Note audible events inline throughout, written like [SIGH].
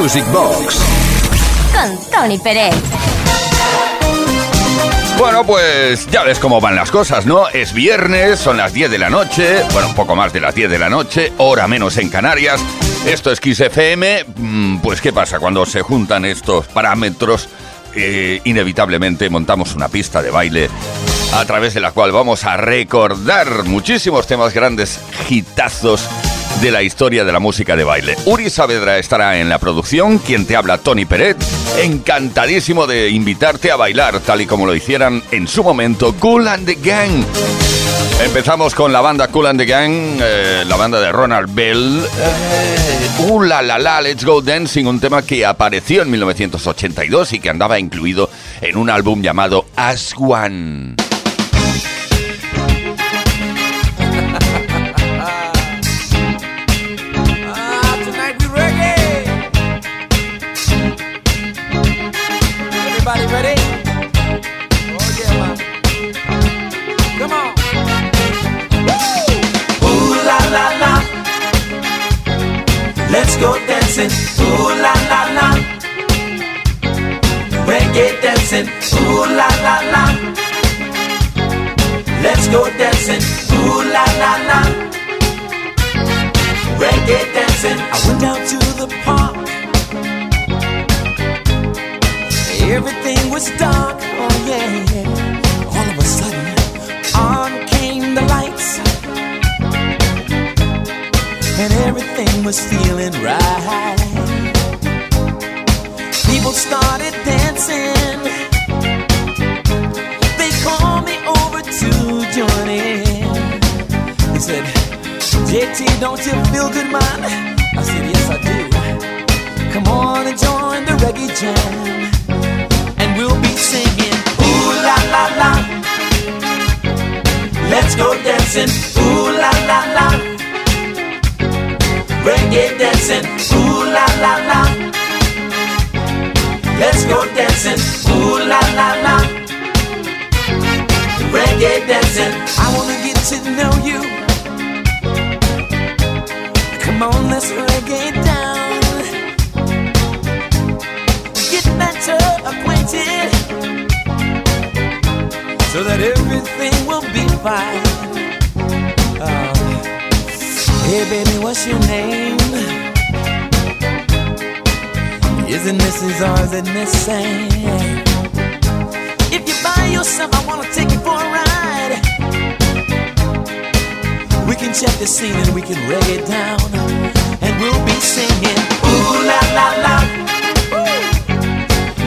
Music Box. Con Tony Pérez. Bueno, pues ya ves cómo van las cosas, ¿no? Es viernes, son las 10 de la noche, bueno, un poco más de las 10 de la noche, hora menos en Canarias. Esto es Kiss FM. Mm, pues, ¿qué pasa cuando se juntan estos parámetros? Eh, inevitablemente montamos una pista de baile a través de la cual vamos a recordar muchísimos temas grandes, hitazos de la historia de la música de baile. Uri Saavedra estará en la producción, quien te habla Tony Peret, encantadísimo de invitarte a bailar tal y como lo hicieran en su momento Cool and the Gang. Empezamos con la banda Cool and the Gang, eh, la banda de Ronald Bell. Eh, uh, la, la, la, Let's Go Dancing, un tema que apareció en 1982 y que andaba incluido en un álbum llamado As One. Dancing, ooh la la la. Reggae dancing, ooh la la la. Let's go dancing, ooh la la la. Reggae dancing. I went down to the park. Everything was dark, was feeling right. People started dancing. They called me over to join in. They said, JT, don't you feel good, man? I said, Yes, I do. Come on and join the reggae jam, and we'll be singing, Ooh la la la. Let's go dancing, ooh la la la reggae dancing, ooh la la la. Let's go dancing, ooh la la la. Reggae dancing, I wanna get to know you. Come on, let's reggae down. Get better acquainted, so that everything will be fine. Hey baby, what's your name? Isn't Mrs. or is it Miss Sam? If you buy yourself, I wanna take you for a ride. We can check the scene and we can reggae it down, and we'll be singing ooh la la la.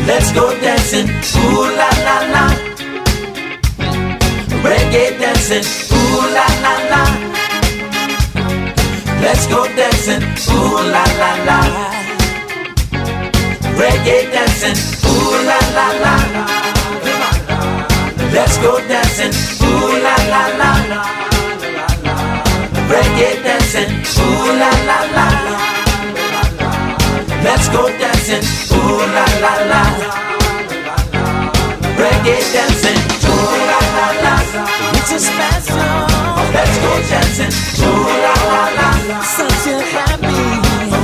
Let's go dancing, ooh la la la. Reggae dancing, ooh la la la. Let's go dancing, ooh la la la. Reggae dancing, ooh la la la. Let's go dancing, ooh la la la. Reggae dancing, ooh la la la. Let's go dancing, ooh la la la. Reggae dancing, ooh la la la. It's a special. Let's go dancing, ooh la la la. Such a happy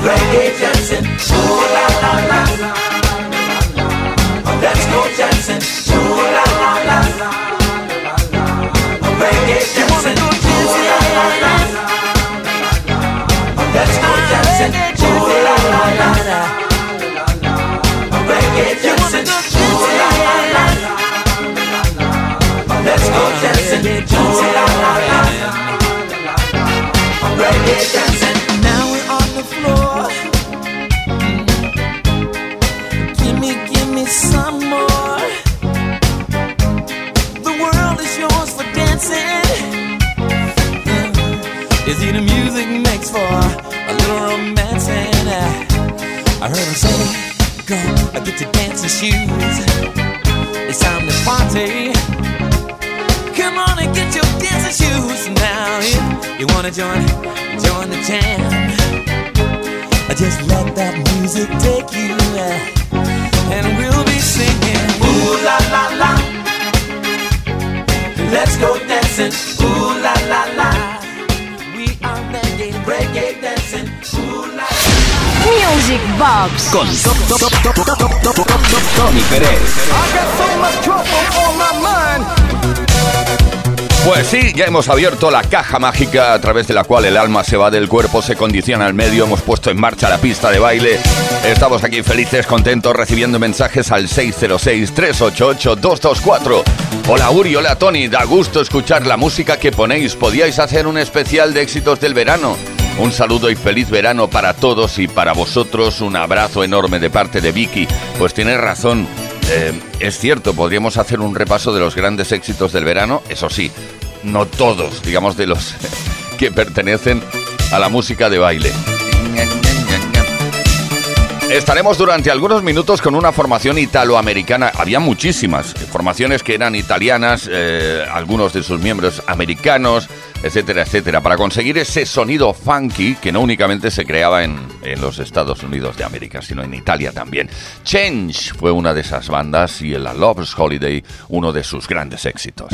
reggae dancing, ooh la la la. Let's go dancing, ooh la la la. Reggae dancing, ooh la la la. Let's go dancing, ooh la la la. Reggae dancing, ooh la la la. Let's go dancing, ooh la la la. Now we're on the floor. Give me, give me some more. The world is yours for dancing. You see, the music makes for a little romancing. I heard him say, "Go, I get your dancing shoes. It's time to party." Come on and get your dancing shoes now. If you wanna join, join the jam. Just let that music take you, and we'll be singing. Ooh la la la. Let's go dancing. Ooh la la la. We are reggae, reggae dancing. Ooh la. Music Box con Tony Pérez. Pues sí, ya hemos abierto la caja mágica a través de la cual el alma se va del cuerpo, se condiciona al medio, hemos puesto en marcha la pista de baile. Estamos aquí felices, contentos, recibiendo mensajes al 606-388-224. Hola Uri, hola Tony, da gusto escuchar la música que ponéis. ¿Podíais hacer un especial de éxitos del verano? Un saludo y feliz verano para todos y para vosotros. Un abrazo enorme de parte de Vicky. Pues tienes razón. Eh, es cierto, podríamos hacer un repaso de los grandes éxitos del verano, eso sí, no todos, digamos, de los [LAUGHS] que pertenecen a la música de baile. Estaremos durante algunos minutos con una formación italoamericana. Había muchísimas formaciones que eran italianas, eh, algunos de sus miembros americanos, etcétera, etcétera, para conseguir ese sonido funky que no únicamente se creaba en, los Estados Unidos de América, sino en Italia también. Change fue una de esas bandas y el Love's Holiday uno de sus grandes éxitos.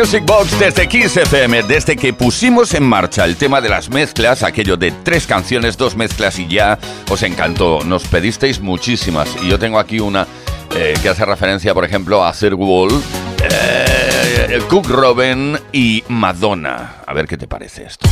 Music Box desde Kiss FM, desde que pusimos en marcha el tema de las mezclas, aquello de tres canciones, dos mezclas y ya, os encantó. Nos pedisteis muchísimas y yo tengo aquí una eh, que hace referencia, por ejemplo, a Sir Wall, eh, Cook Robin y Madonna. A ver qué te parece esto.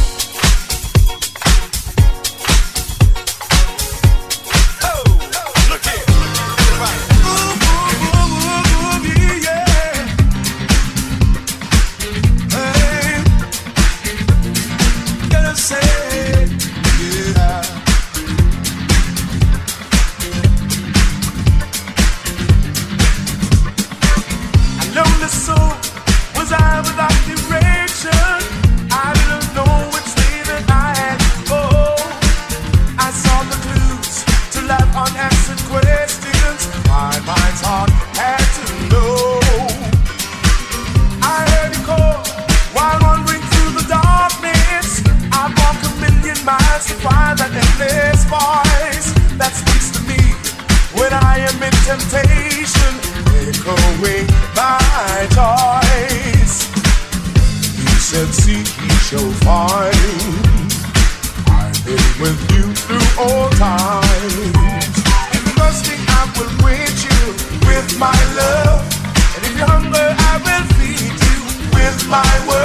my way.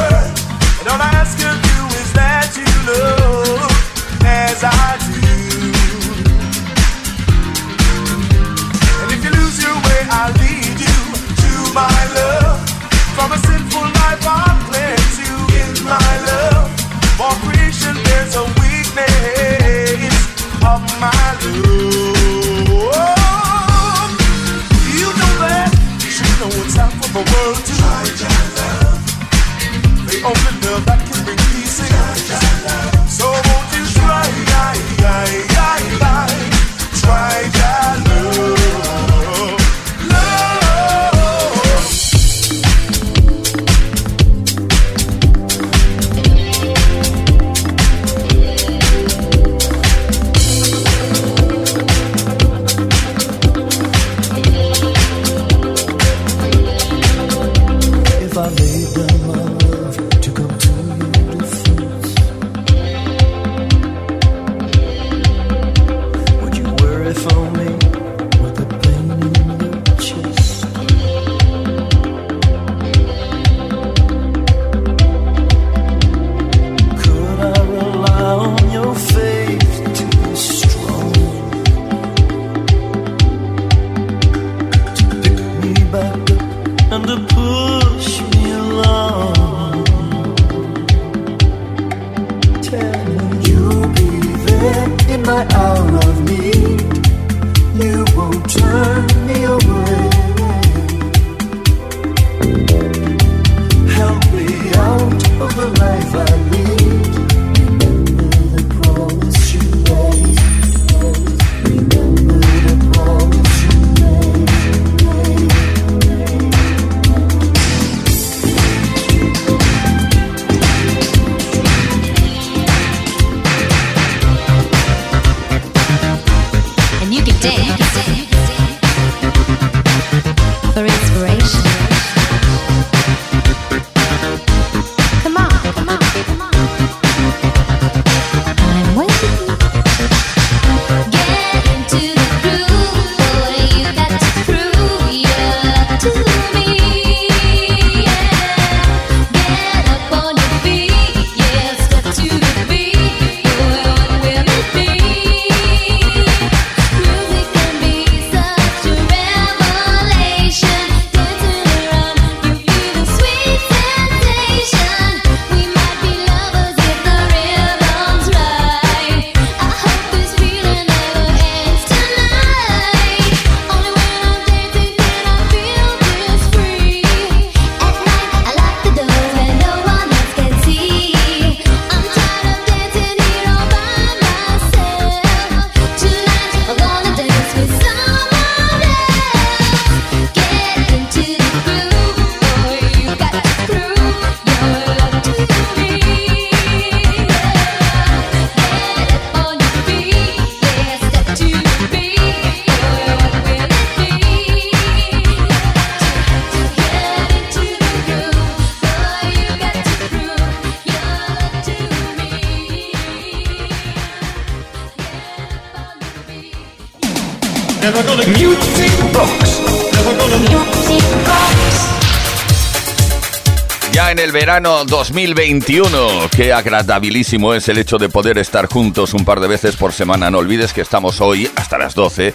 Ya en el verano 2021, qué agradabilísimo es el hecho de poder estar juntos un par de veces por semana. No olvides que estamos hoy hasta las 12, eh,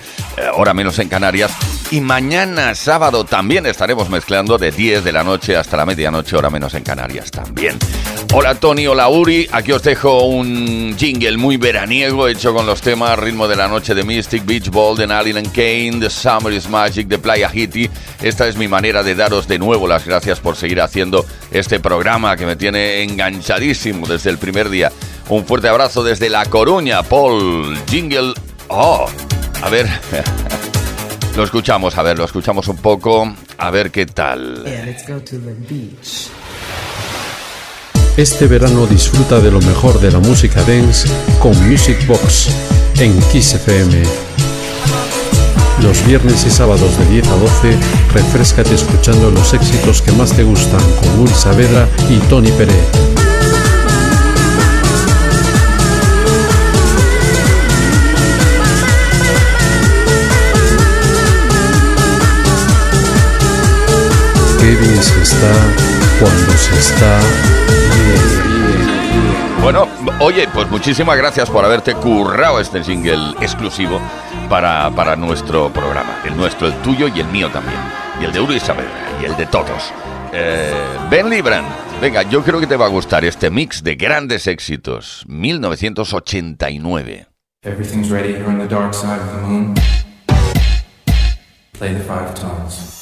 hora menos en Canarias, y mañana sábado también estaremos mezclando de 10 de la noche hasta la medianoche, hora menos en Canarias también. Hola Tony, hola Uri, aquí os dejo un jingle muy veraniego hecho con los temas Ritmo de la Noche de Mystic, Beach Ball de Alien and Kane, The Summer is Magic de Playa Hitty. Esta es mi manera de daros de nuevo las gracias por seguir haciendo este programa que me tiene enganchadísimo desde el primer día. Un fuerte abrazo desde La Coruña, Paul. Jingle. Oh, a ver. [LAUGHS] Lo escuchamos, a ver, lo escuchamos un poco, a ver qué tal. Este verano disfruta de lo mejor de la música dance con Music Box en Kiss FM. Los viernes y sábados de 10 a 12, refrescate escuchando los éxitos que más te gustan con Ul Saavedra y Tony Pérez. bien se está cuando se está bien. Bueno, oye, pues muchísimas gracias por haberte currado este single exclusivo para, para nuestro programa. El nuestro, el tuyo y el mío también. Y el de Uri Saavedra y el de todos. Eh, ben Libran, venga, yo creo que te va a gustar este mix de grandes éxitos. 1989. Everything's ready here on the dark side of the moon. Play the five tones.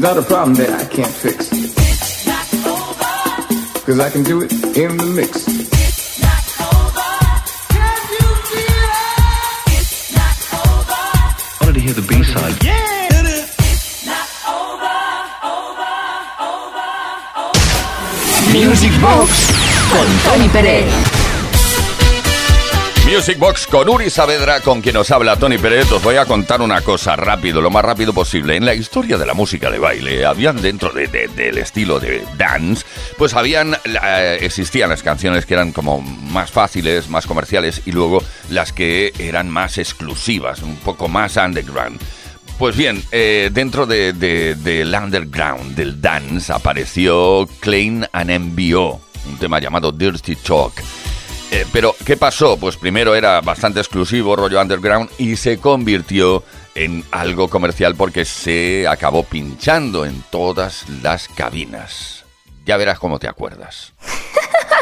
There's not a problem that I can't fix. Cause I can do it in the mix. I to hear the B-side. Yeah! Music Box con Tony Pérez. Music Box con Uri Saavedra, con quien nos habla Tony Pérez. Os voy a contar una cosa rápido, lo más rápido posible. En la historia de la música de baile, habían dentro de- de- del estilo de dance, pues habían, eh, existían las canciones que eran como más fáciles, más comerciales, y luego las que eran más exclusivas, un poco más underground. Pues bien, eh, dentro de- de- del underground, del dance, apareció Klein and MBO, un tema llamado Dirty Talk. Eh, pero, ¿qué pasó? Pues primero era bastante exclusivo, rollo underground, y se convirtió en algo comercial porque se acabó pinchando en todas las cabinas. Ya verás cómo te acuerdas. [LAUGHS]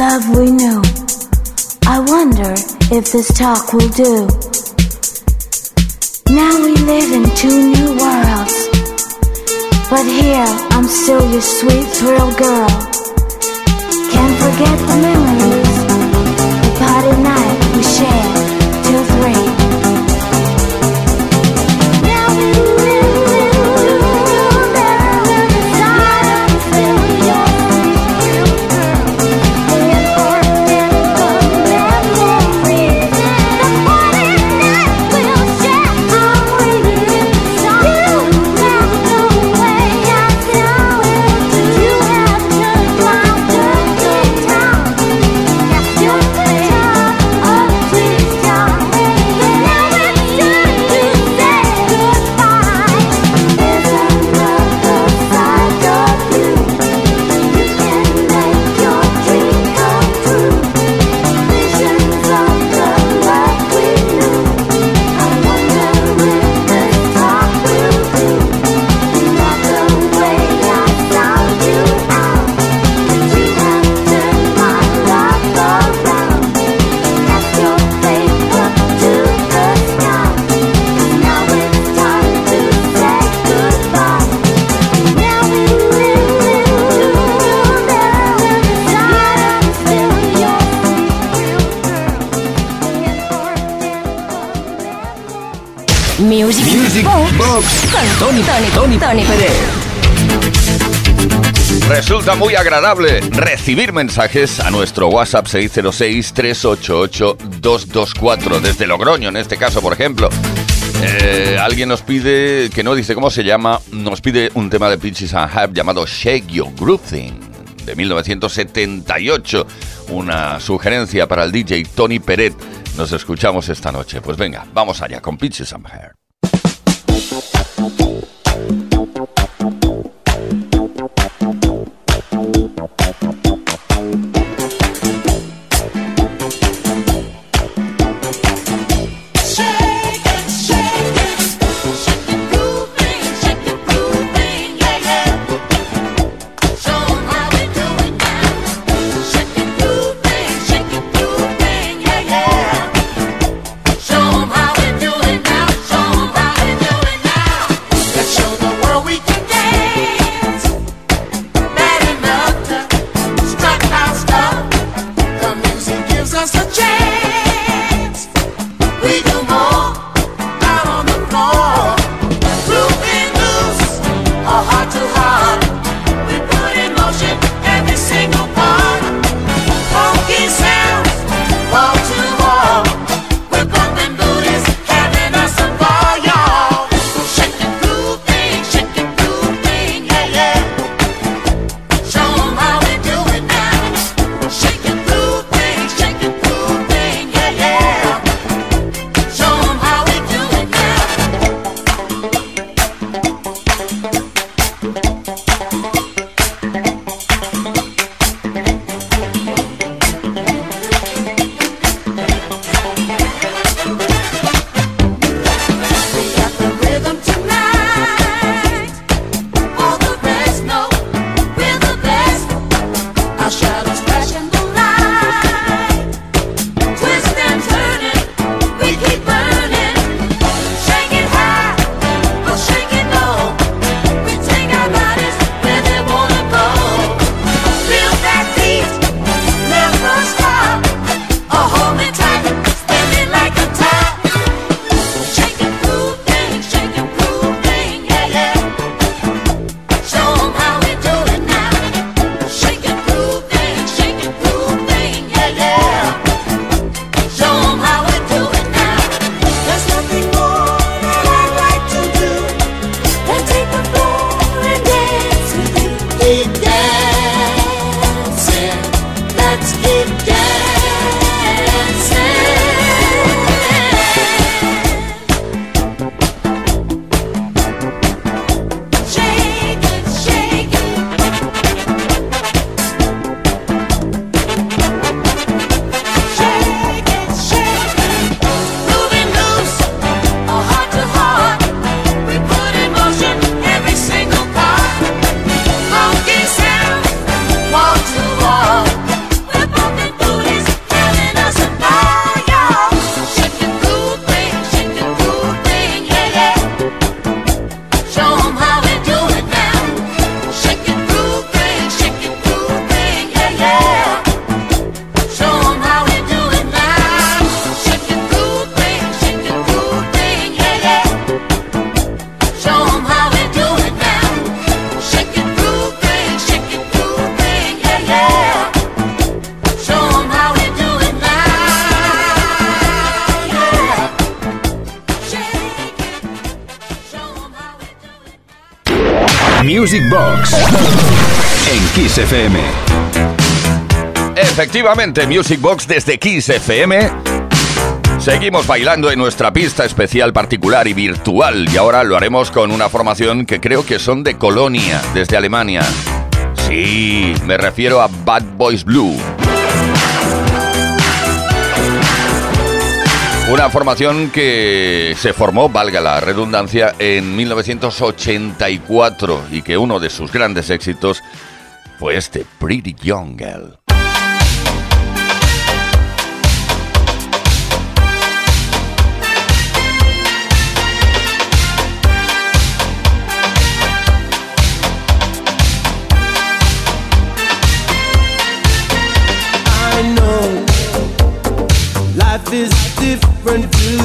love we knew. I wonder if this talk will do. Now we live in two new worlds, but here I'm still your sweet thrill girl. Can't forget the memories, the party night we shared muy agradable recibir mensajes a nuestro WhatsApp 606-388-224 desde Logroño, en este caso, por ejemplo. Eh, alguien nos pide, que no dice cómo se llama, nos pide un tema de Peaches and Herb llamado Shake Your Groove Thing de 1978. Una sugerencia para el DJ Tony Peret. Nos escuchamos esta noche. Pues venga, vamos allá con Peaches and. Music Box en Kiss FM. Efectivamente, Music Box desde Kiss FM. Seguimos bailando en nuestra pista especial, particular y virtual. Y ahora lo haremos con una formación que creo que son de Colonia, desde Alemania. Sí, me refiero a Bad Boys Blue. Una formación que se formó, valga la redundancia, en 1984 y que uno de sus grandes éxitos fue este Pretty Young Girl. different.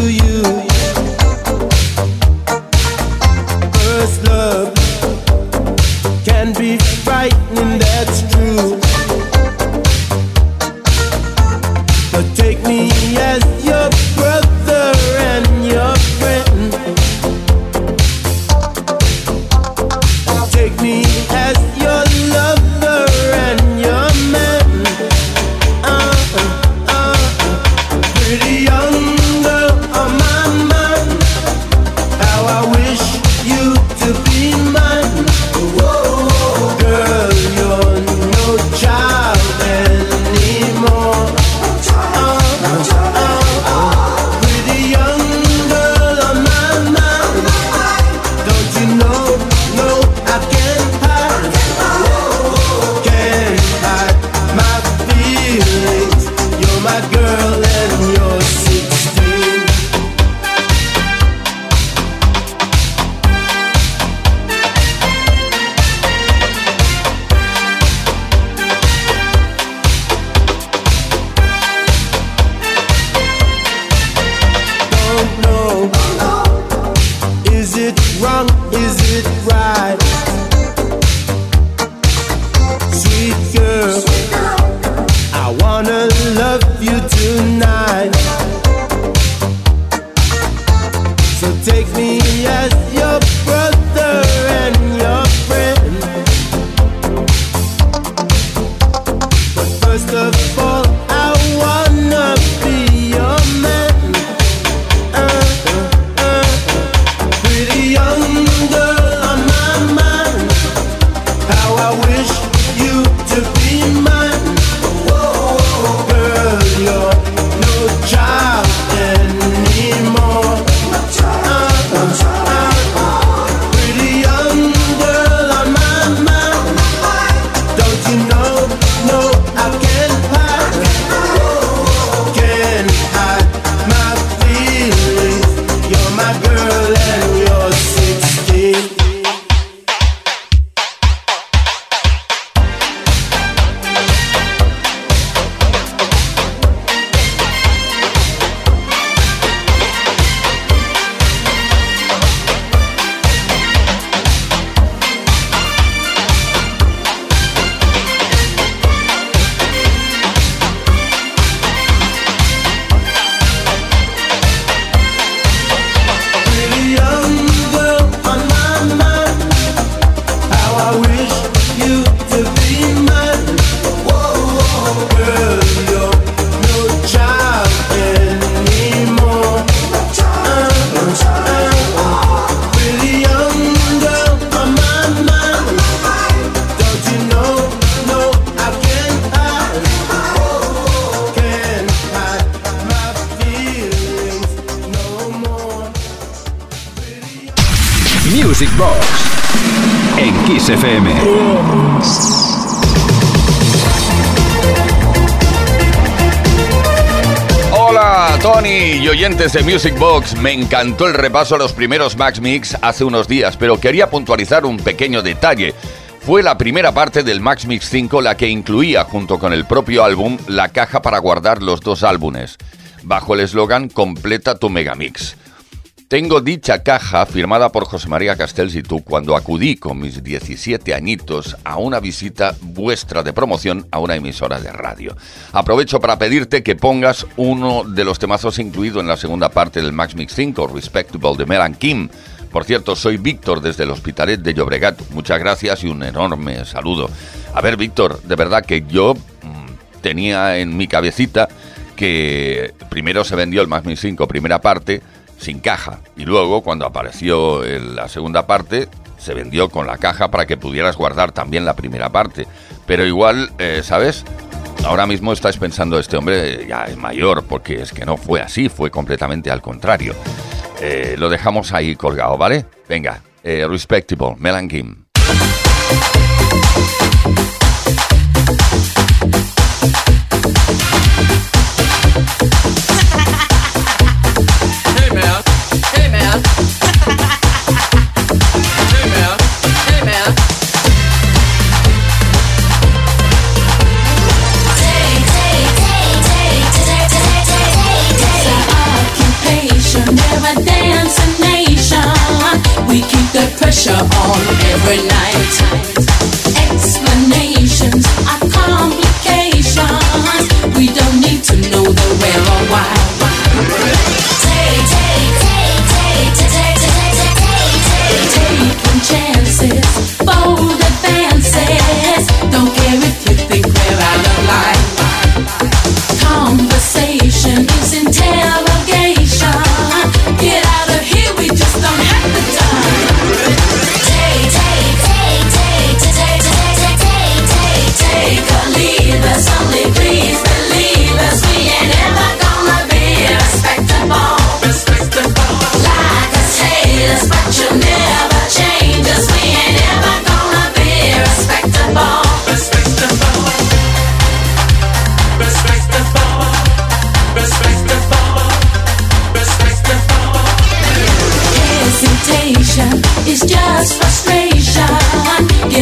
De Music Box. Me encantó el repaso a los primeros Max Mix hace unos días, pero quería puntualizar un pequeño detalle. Fue la primera parte del Max Mix 5 la que incluía, junto con el propio álbum, la caja para guardar los dos álbumes, bajo el eslogan Completa tu Megamix. Tengo dicha caja firmada por José María Castells y tú cuando acudí con mis 17 añitos a una visita vuestra de promoción a una emisora de radio. Aprovecho para pedirte que pongas uno de los temazos incluido en la segunda parte del Max Mix 5, Respectable de Melan Kim. Por cierto, soy Víctor desde el Hospitalet de Llobregat. Muchas gracias y un enorme saludo. A ver, Víctor, de verdad que yo mm, tenía en mi cabecita que primero se vendió el Max Mix 5, primera parte, sin caja. Y luego, cuando apareció la segunda parte, se vendió con la caja para que pudieras guardar también la primera parte. Pero igual, eh, ¿sabes? Ahora mismo estáis pensando, este hombre eh, ya es mayor, porque es que no fue así, fue completamente al contrario. Eh, lo dejamos ahí colgado, ¿vale? Venga, Respectable, Melan.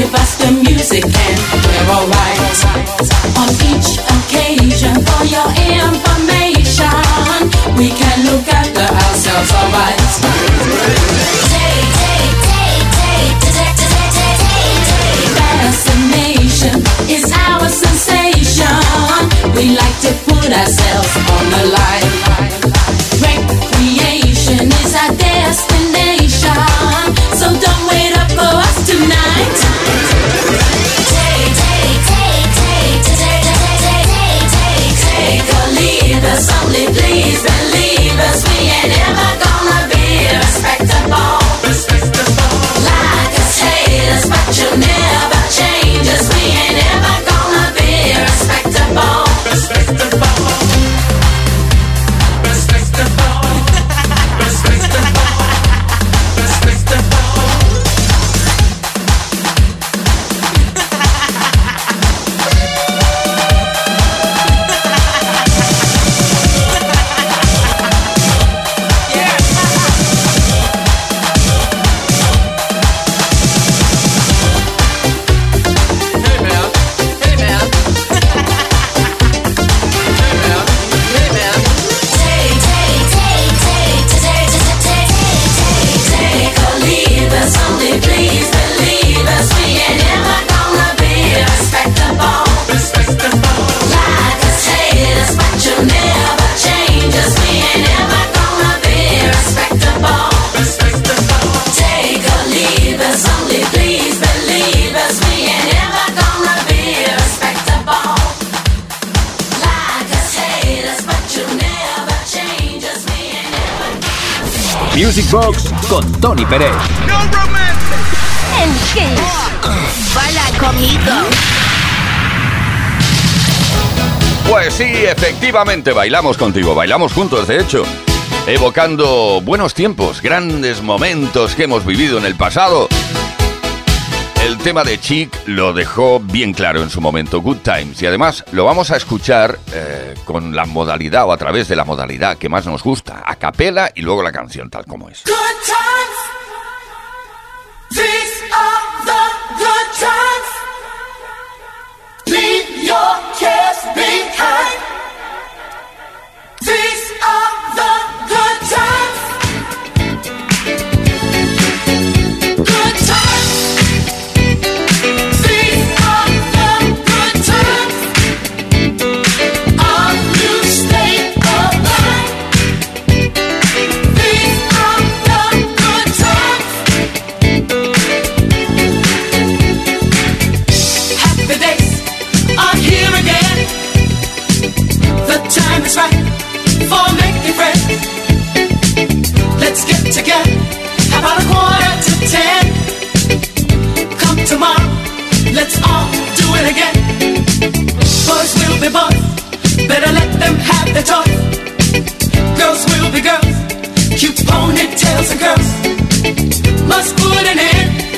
Give us the music and we're alright. On Music Box con Tony Pérez. En Kiss. Baila conmigo. Pues sí, efectivamente, bailamos contigo, bailamos juntos, de hecho. evocando buenos tiempos, grandes momentos que hemos vivido en el pasado. El tema de Chic lo dejó bien claro en su momento, Good Times, y además lo vamos a escuchar eh, con la modalidad o a través de la modalidad que más nos gusta, a capela y luego la canción tal como es. Good times. These are the good times. Leave your cares behind. These are for making friends. Let's get together about a quarter to ten. Come tomorrow, let's all do it again. Boys will be boys, better let them have their toys. Girls will be girls, cute ponytails and curls. Must put an end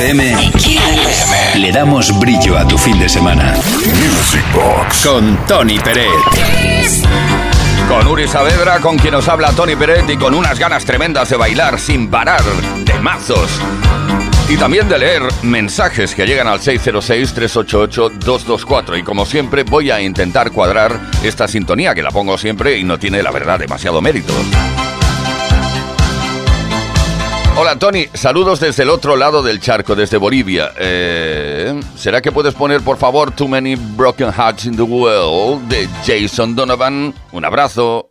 FM le damos brillo a tu fin de semana. Music Box con Tony Peret. Con Uri Saavedra, con quien nos habla Tony Peret y con unas ganas tremendas de bailar sin parar, de mazos. Y también de leer mensajes que llegan al 606-388-224. Y como siempre voy a intentar cuadrar esta sintonía que la pongo siempre y no tiene la verdad demasiado mérito. Hola Tony, saludos desde el otro lado del charco, desde Bolivia. Eh, ¿Será que puedes poner por favor Too Many Broken Hearts in the World de Jason Donovan? Un abrazo.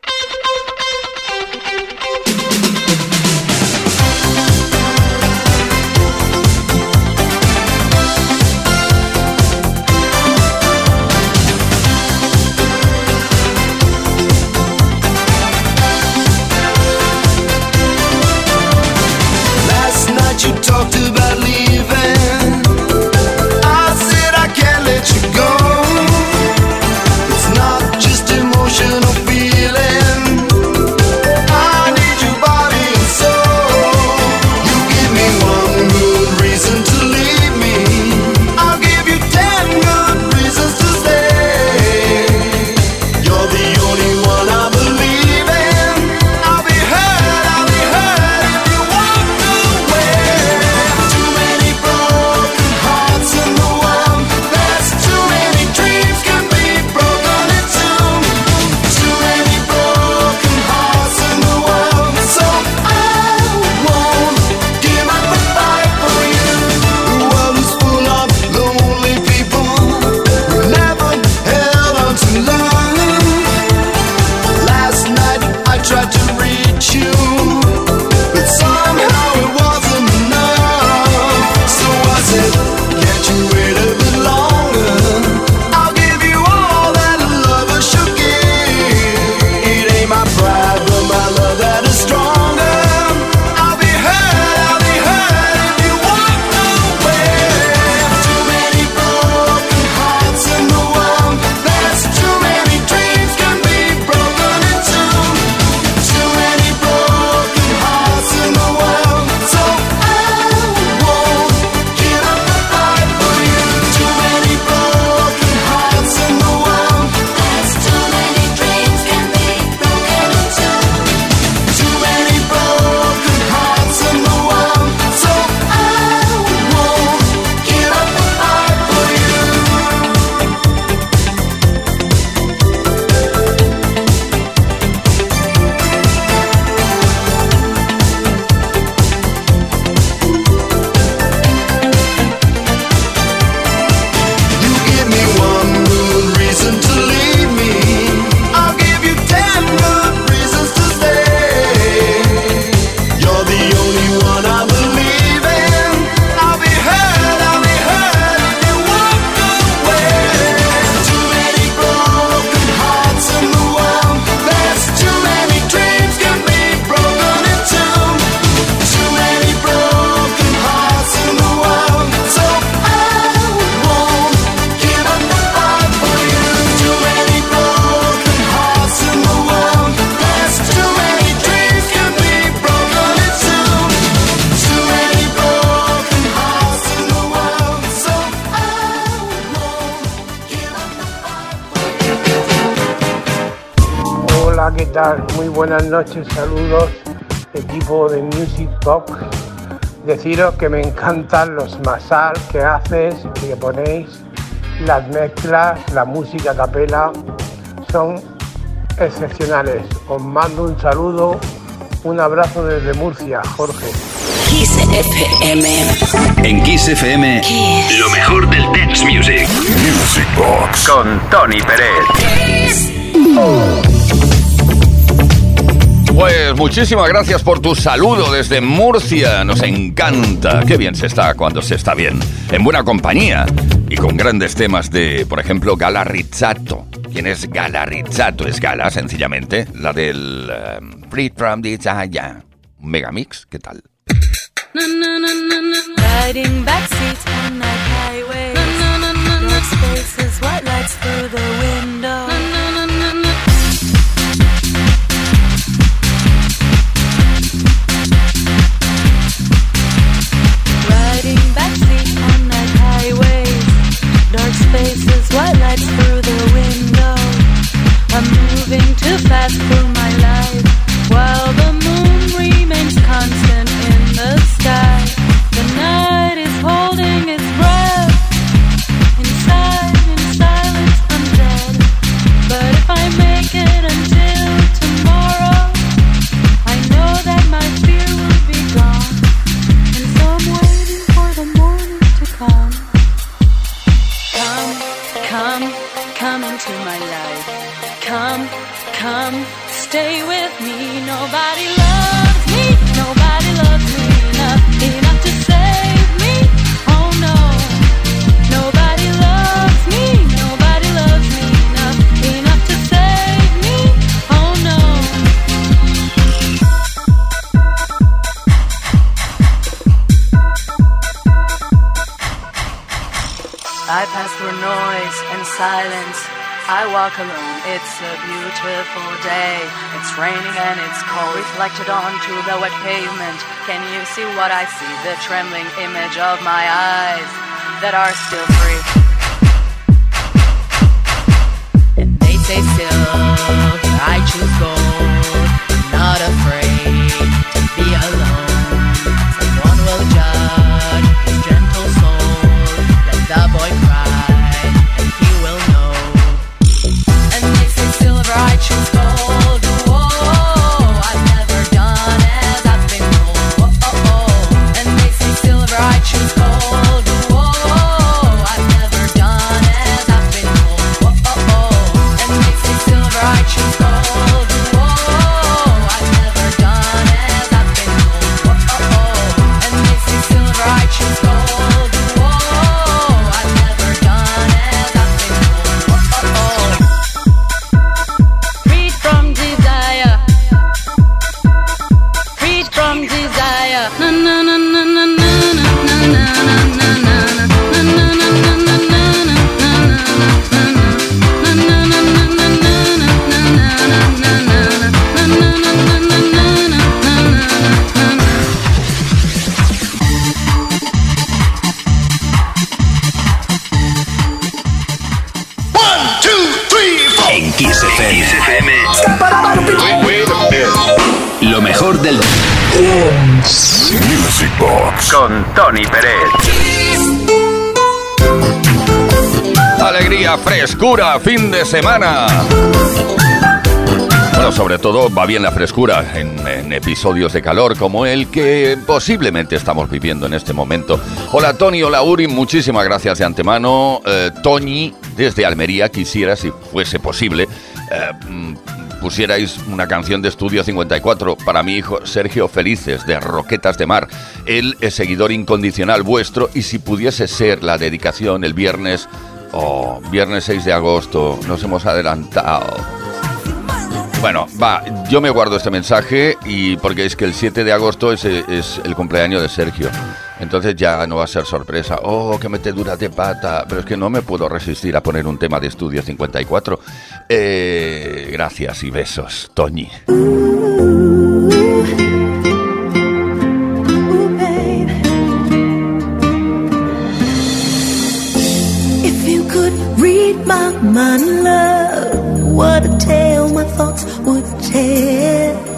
Buenas noches, saludos, equipo de Music Box. Deciros que me encantan los masal que haces y que ponéis, las mezclas, la música a capela, son excepcionales. Os mando un saludo, un abrazo desde Murcia, Jorge. Kiss FM. En Kiss FM, lo mejor del dance music. Music Box. Con Tony Pérez. Pues muchísimas gracias por tu saludo desde Murcia. Nos encanta. Qué bien se está cuando se está bien. En buena compañía. Y con grandes temas de, por ejemplo, Gala Rizzato. ¿Quién es Gala Rizzato? Es Gala, sencillamente. La del eh, Free from Desire. Megamix. ¿Qué tal? The wet pavement. Can you see what I see? The trembling image of my eyes that are still free. And they say still, frescura, fin de semana. Bueno, sobre todo va bien la frescura en, episodios de calor como el que posiblemente estamos viviendo en este momento. Hola Tony, hola Uri, muchísimas gracias de antemano. Eh, Tony, desde Almería, quisiera, si fuese posible, eh, pusierais una canción de Estudio 54 para mi hijo Sergio Felices de Roquetas de Mar. Él es seguidor incondicional vuestro y si pudiese ser la dedicación el viernes, oh, viernes 6 de agosto, nos hemos adelantado. Bueno, va, yo me guardo este mensaje y porque es que el 7 de agosto es, el cumpleaños de Sergio. Entonces ya no va a ser sorpresa. Oh, que metedura de pata. Pero es que no me puedo resistir a poner un tema de estudio 54. Eh, gracias y besos, Toñi. my mind love. What a tale my thoughts would tell.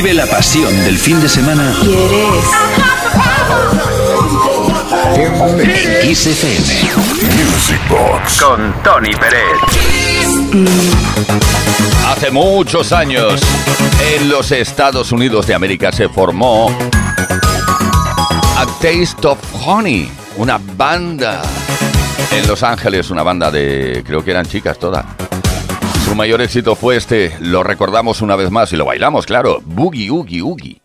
Vive la pasión del fin de semana. ¿Quieres? En Music Box. Con Tony Pérez. Hace muchos años, en los Estados Unidos de América se formó A Taste of Honey, una banda. En Los Ángeles, una banda de. creo que eran chicas todas. Su mayor éxito fue este, lo recordamos una vez más y lo bailamos, claro, Boogie Oogie Oogie.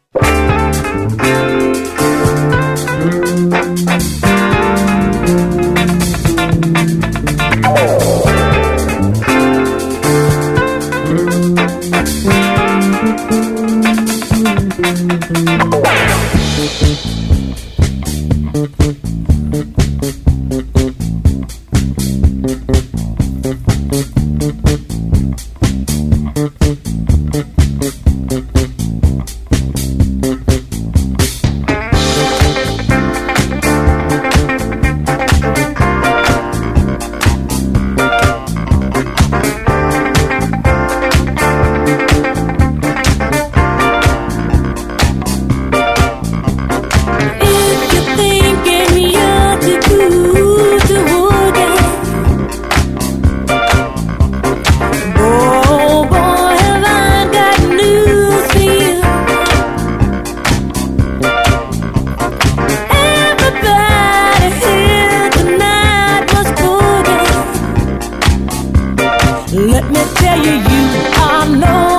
Let me tell you, you are known.